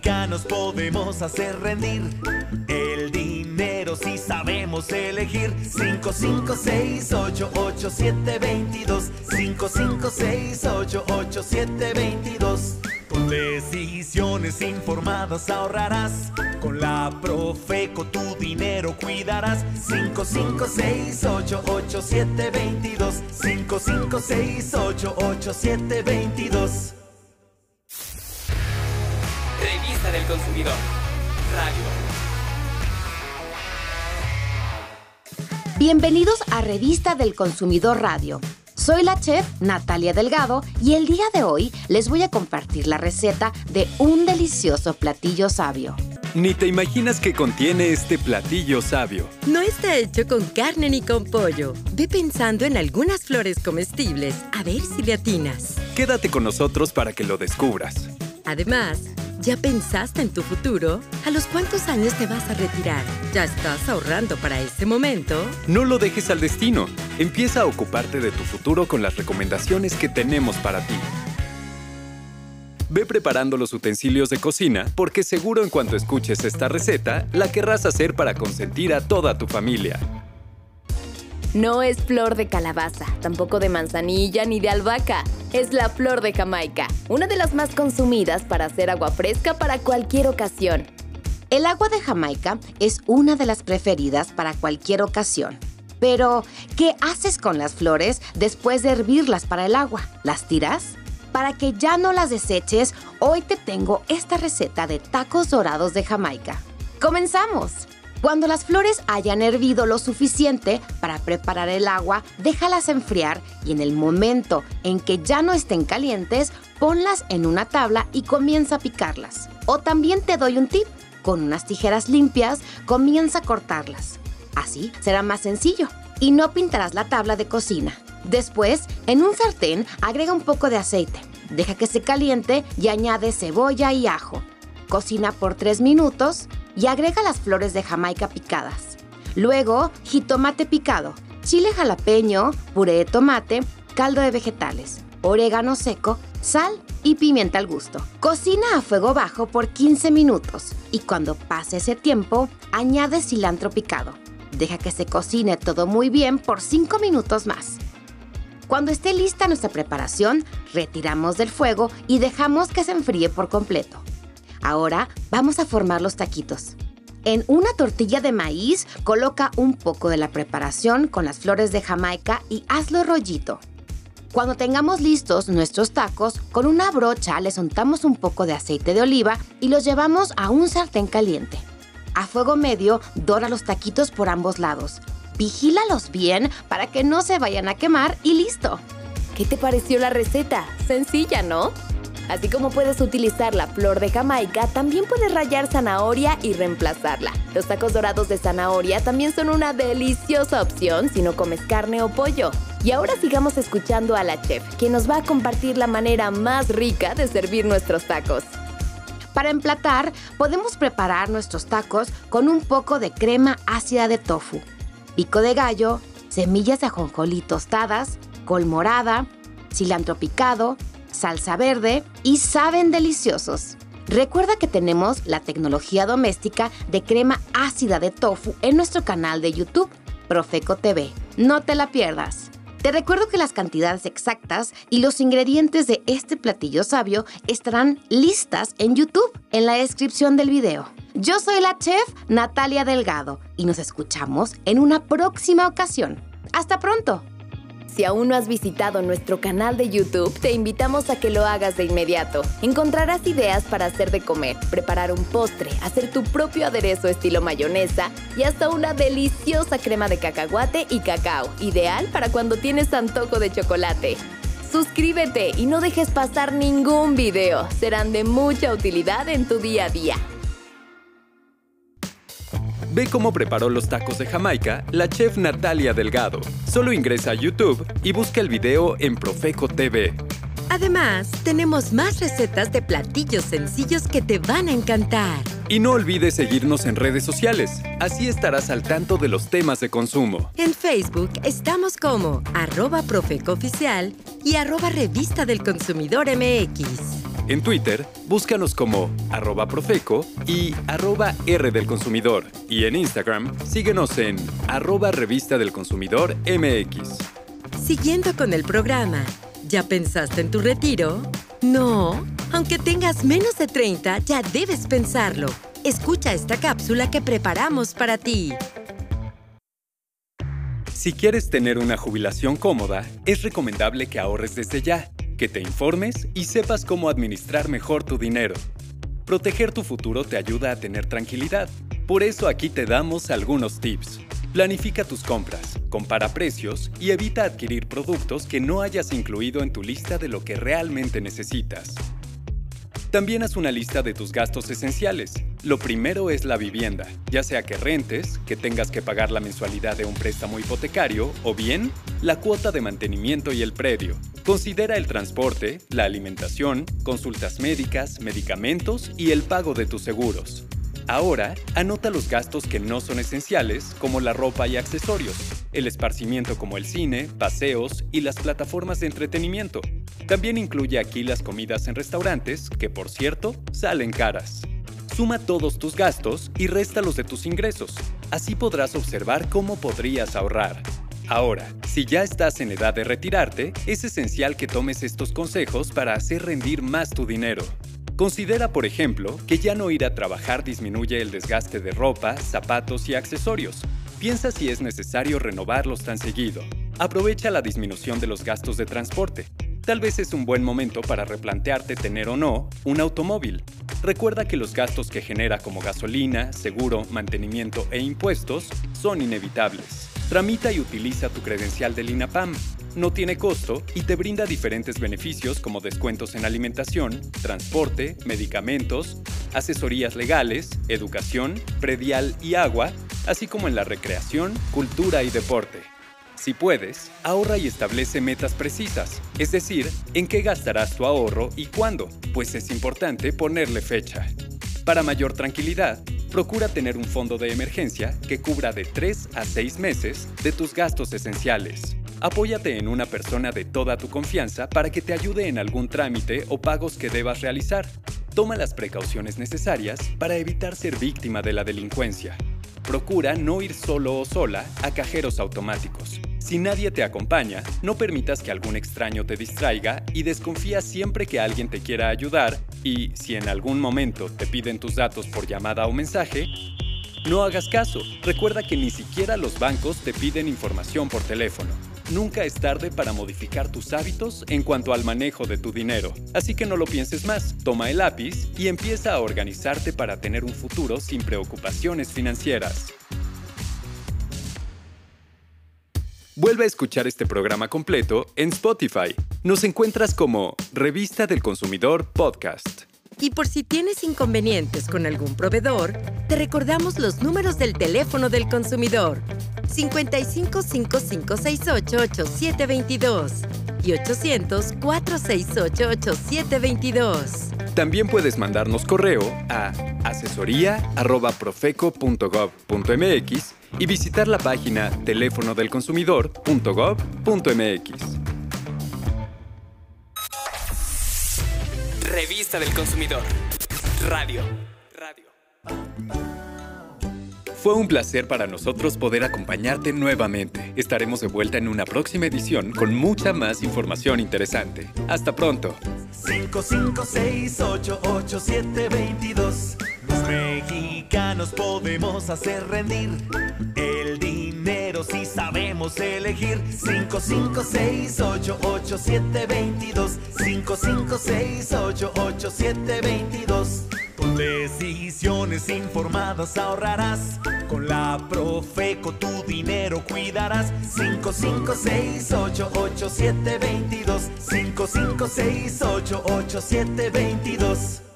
mexicanos podemos hacer rendir el dinero si sabemos elegir 55688722 55688722 con decisiones informadas ahorrarás. Con la Profeco tu dinero cuidarás. 55688722. 55688722. Del Consumidor. Radio. Bienvenidos a Revista del Consumidor Radio. Soy la chef Natalia Delgado y el día de hoy les voy a compartir la receta de un delicioso platillo sabio. Ni te imaginas qué contiene este platillo sabio. No está hecho con carne ni con pollo. Ve pensando en algunas flores comestibles, a ver si le atinas. Quédate con nosotros para que lo descubras. Además, ¿ya pensaste en tu futuro? ¿A los cuántos años te vas a retirar? ¿Ya estás ahorrando para ese momento? No lo dejes al destino. Empieza a ocuparte de tu futuro con las recomendaciones que tenemos para ti. Ve preparando los utensilios de cocina porque seguro en cuanto escuches esta receta, la querrás hacer para consentir a toda tu familia. No es flor de calabaza, tampoco de manzanilla ni de albahaca. Es la flor de Jamaica, una de las más consumidas para hacer agua fresca para cualquier ocasión. El agua de Jamaica es una de las preferidas para cualquier ocasión. Pero, ¿qué haces con las flores después de hervirlas para el agua? ¿Las tiras? Para que ya no las deseches, hoy te tengo esta receta de tacos dorados de Jamaica. ¡Comenzamos! Cuando las flores hayan hervido lo suficiente para preparar el agua, déjalas enfriar y en el momento en que ya no estén calientes, ponlas en una tabla y comienza a picarlas. O también te doy un tip. Con unas tijeras limpias, comienza a cortarlas. Así será más sencillo y no pintarás la tabla de cocina. Después, en un sartén, agrega un poco de aceite. Deja que se caliente y añade cebolla y ajo. Cocina por 3 minutos y agrega las flores de Jamaica picadas. Luego, jitomate picado, chile jalapeño, puré de tomate, caldo de vegetales, orégano seco, sal y pimienta al gusto. Cocina a fuego bajo por 15 minutos y cuando pase ese tiempo, añade cilantro picado. Deja que se cocine todo muy bien por 5 minutos más. Cuando esté lista nuestra preparación, retiramos del fuego y dejamos que se enfríe por completo. Ahora vamos a formar los taquitos. En una tortilla de maíz, coloca un poco de la preparación con las flores de Jamaica y hazlo rollito. Cuando tengamos listos nuestros tacos, con una brocha les untamos un poco de aceite de oliva y los llevamos a un sartén caliente. A fuego medio, dora los taquitos por ambos lados. Vigílalos bien para que no se vayan a quemar y listo. ¿Qué te pareció la receta? Sencilla, ¿no? Así como puedes utilizar la flor de Jamaica, también puedes rallar zanahoria y reemplazarla. Los tacos dorados de zanahoria también son una deliciosa opción si no comes carne o pollo. Y ahora sigamos escuchando a la chef, quien nos va a compartir la manera más rica de servir nuestros tacos. Para emplatar, podemos preparar nuestros tacos con un poco de crema ácida de tofu, pico de gallo, semillas de ajonjolí tostadas, col morada, cilantro picado, salsa verde y saben deliciosos. Recuerda que tenemos la tecnología doméstica de crema ácida de tofu en nuestro canal de YouTube, Profeco TV. No te la pierdas. Te recuerdo que las cantidades exactas y los ingredientes de este platillo sabio estarán listas en YouTube en la descripción del video. Yo soy la chef Natalia Delgado y nos escuchamos en una próxima ocasión. Hasta pronto. Si aún no has visitado nuestro canal de YouTube, te invitamos a que lo hagas de inmediato. Encontrarás ideas para hacer de comer, preparar un postre, hacer tu propio aderezo estilo mayonesa y hasta una deliciosa crema de cacahuate y cacao, ideal para cuando tienes antojo de chocolate. Suscríbete y no dejes pasar ningún video, serán de mucha utilidad en tu día a día. Ve cómo preparó los tacos de Jamaica la chef Natalia Delgado. Solo ingresa a YouTube y busca el video en Profeco TV. Además, tenemos más recetas de platillos sencillos que te van a encantar. Y no olvides seguirnos en redes sociales, así estarás al tanto de los temas de consumo. En Facebook estamos como arroba profecooficial y arroba revista del consumidor MX. En Twitter, búscanos como arroba profeco y arroba R del consumidor. Y en Instagram, síguenos en arroba revista del consumidor MX. Siguiendo con el programa, ¿ya pensaste en tu retiro? No, aunque tengas menos de 30, ya debes pensarlo. Escucha esta cápsula que preparamos para ti. Si quieres tener una jubilación cómoda, es recomendable que ahorres desde ya, que te informes y sepas cómo administrar mejor tu dinero. Proteger tu futuro te ayuda a tener tranquilidad. Por eso aquí te damos algunos tips. Planifica tus compras, compara precios y evita adquirir productos que no hayas incluido en tu lista de lo que realmente necesitas. También haz una lista de tus gastos esenciales. Lo primero es la vivienda, ya sea que rentes, que tengas que pagar la mensualidad de un préstamo hipotecario o bien la cuota de mantenimiento y el predio. Considera el transporte, la alimentación, consultas médicas, medicamentos y el pago de tus seguros. Ahora, anota los gastos que no son esenciales, como la ropa y accesorios, el esparcimiento como el cine, paseos y las plataformas de entretenimiento. También incluye aquí las comidas en restaurantes, que por cierto, salen caras. Suma todos tus gastos y réstalos de tus ingresos. Así podrás observar cómo podrías ahorrar. Ahora, si ya estás en edad de retirarte, es esencial que tomes estos consejos para hacer rendir más tu dinero. Considera, por ejemplo, que ya no ir a trabajar disminuye el desgaste de ropa, zapatos y accesorios. Piensa si es necesario renovarlos tan seguido. Aprovecha la disminución de los gastos de transporte. Tal vez es un buen momento para replantearte tener o no un automóvil. Recuerda que los gastos que genera como gasolina, seguro, mantenimiento e impuestos son inevitables. Tramita y utiliza tu credencial del INAPAM. No tiene costo y te brinda diferentes beneficios como descuentos en alimentación, transporte, medicamentos, asesorías legales, educación, predial y agua, así como en la recreación, cultura y deporte. Si puedes, ahorra y establece metas precisas, es decir, en qué gastarás tu ahorro y cuándo, pues es importante ponerle fecha. Para mayor tranquilidad, procura tener un fondo de emergencia que cubra de 3 a 6 meses de tus gastos esenciales. Apóyate en una persona de toda tu confianza para que te ayude en algún trámite o pagos que debas realizar. Toma las precauciones necesarias para evitar ser víctima de la delincuencia. Procura no ir solo o sola a cajeros automáticos. Si nadie te acompaña, no permitas que algún extraño te distraiga y desconfía siempre que alguien te quiera ayudar y, si en algún momento te piden tus datos por llamada o mensaje, no hagas caso. Recuerda que ni siquiera los bancos te piden información por teléfono. Nunca es tarde para modificar tus hábitos en cuanto al manejo de tu dinero. Así que no lo pienses más. Toma el lápiz y empieza a organizarte para tener un futuro sin preocupaciones financieras. Vuelve a escuchar este programa completo en Spotify. Nos encuentras como Revista del Consumidor Podcast. Y por si tienes inconvenientes con algún proveedor, te recordamos los números del teléfono del consumidor 55 5568 8722 y 800 468 8722. También puedes mandarnos correo a asesoría@profeco.gov.mx y visitar la página teléfonodelconsumidor.gov.mx. Revista del Consumidor. Radio. Radio. Fue un placer para nosotros poder acompañarte nuevamente. Estaremos de vuelta en una próxima edición con mucha más información interesante. Hasta pronto. 55688722 Los mexicanos podemos hacer rendir el dinero si sabemos elegir. 55688722 55688722 Con decisiones informadas ahorrarás. Con la Profeco tu dinero cuidarás. 55688722 55688722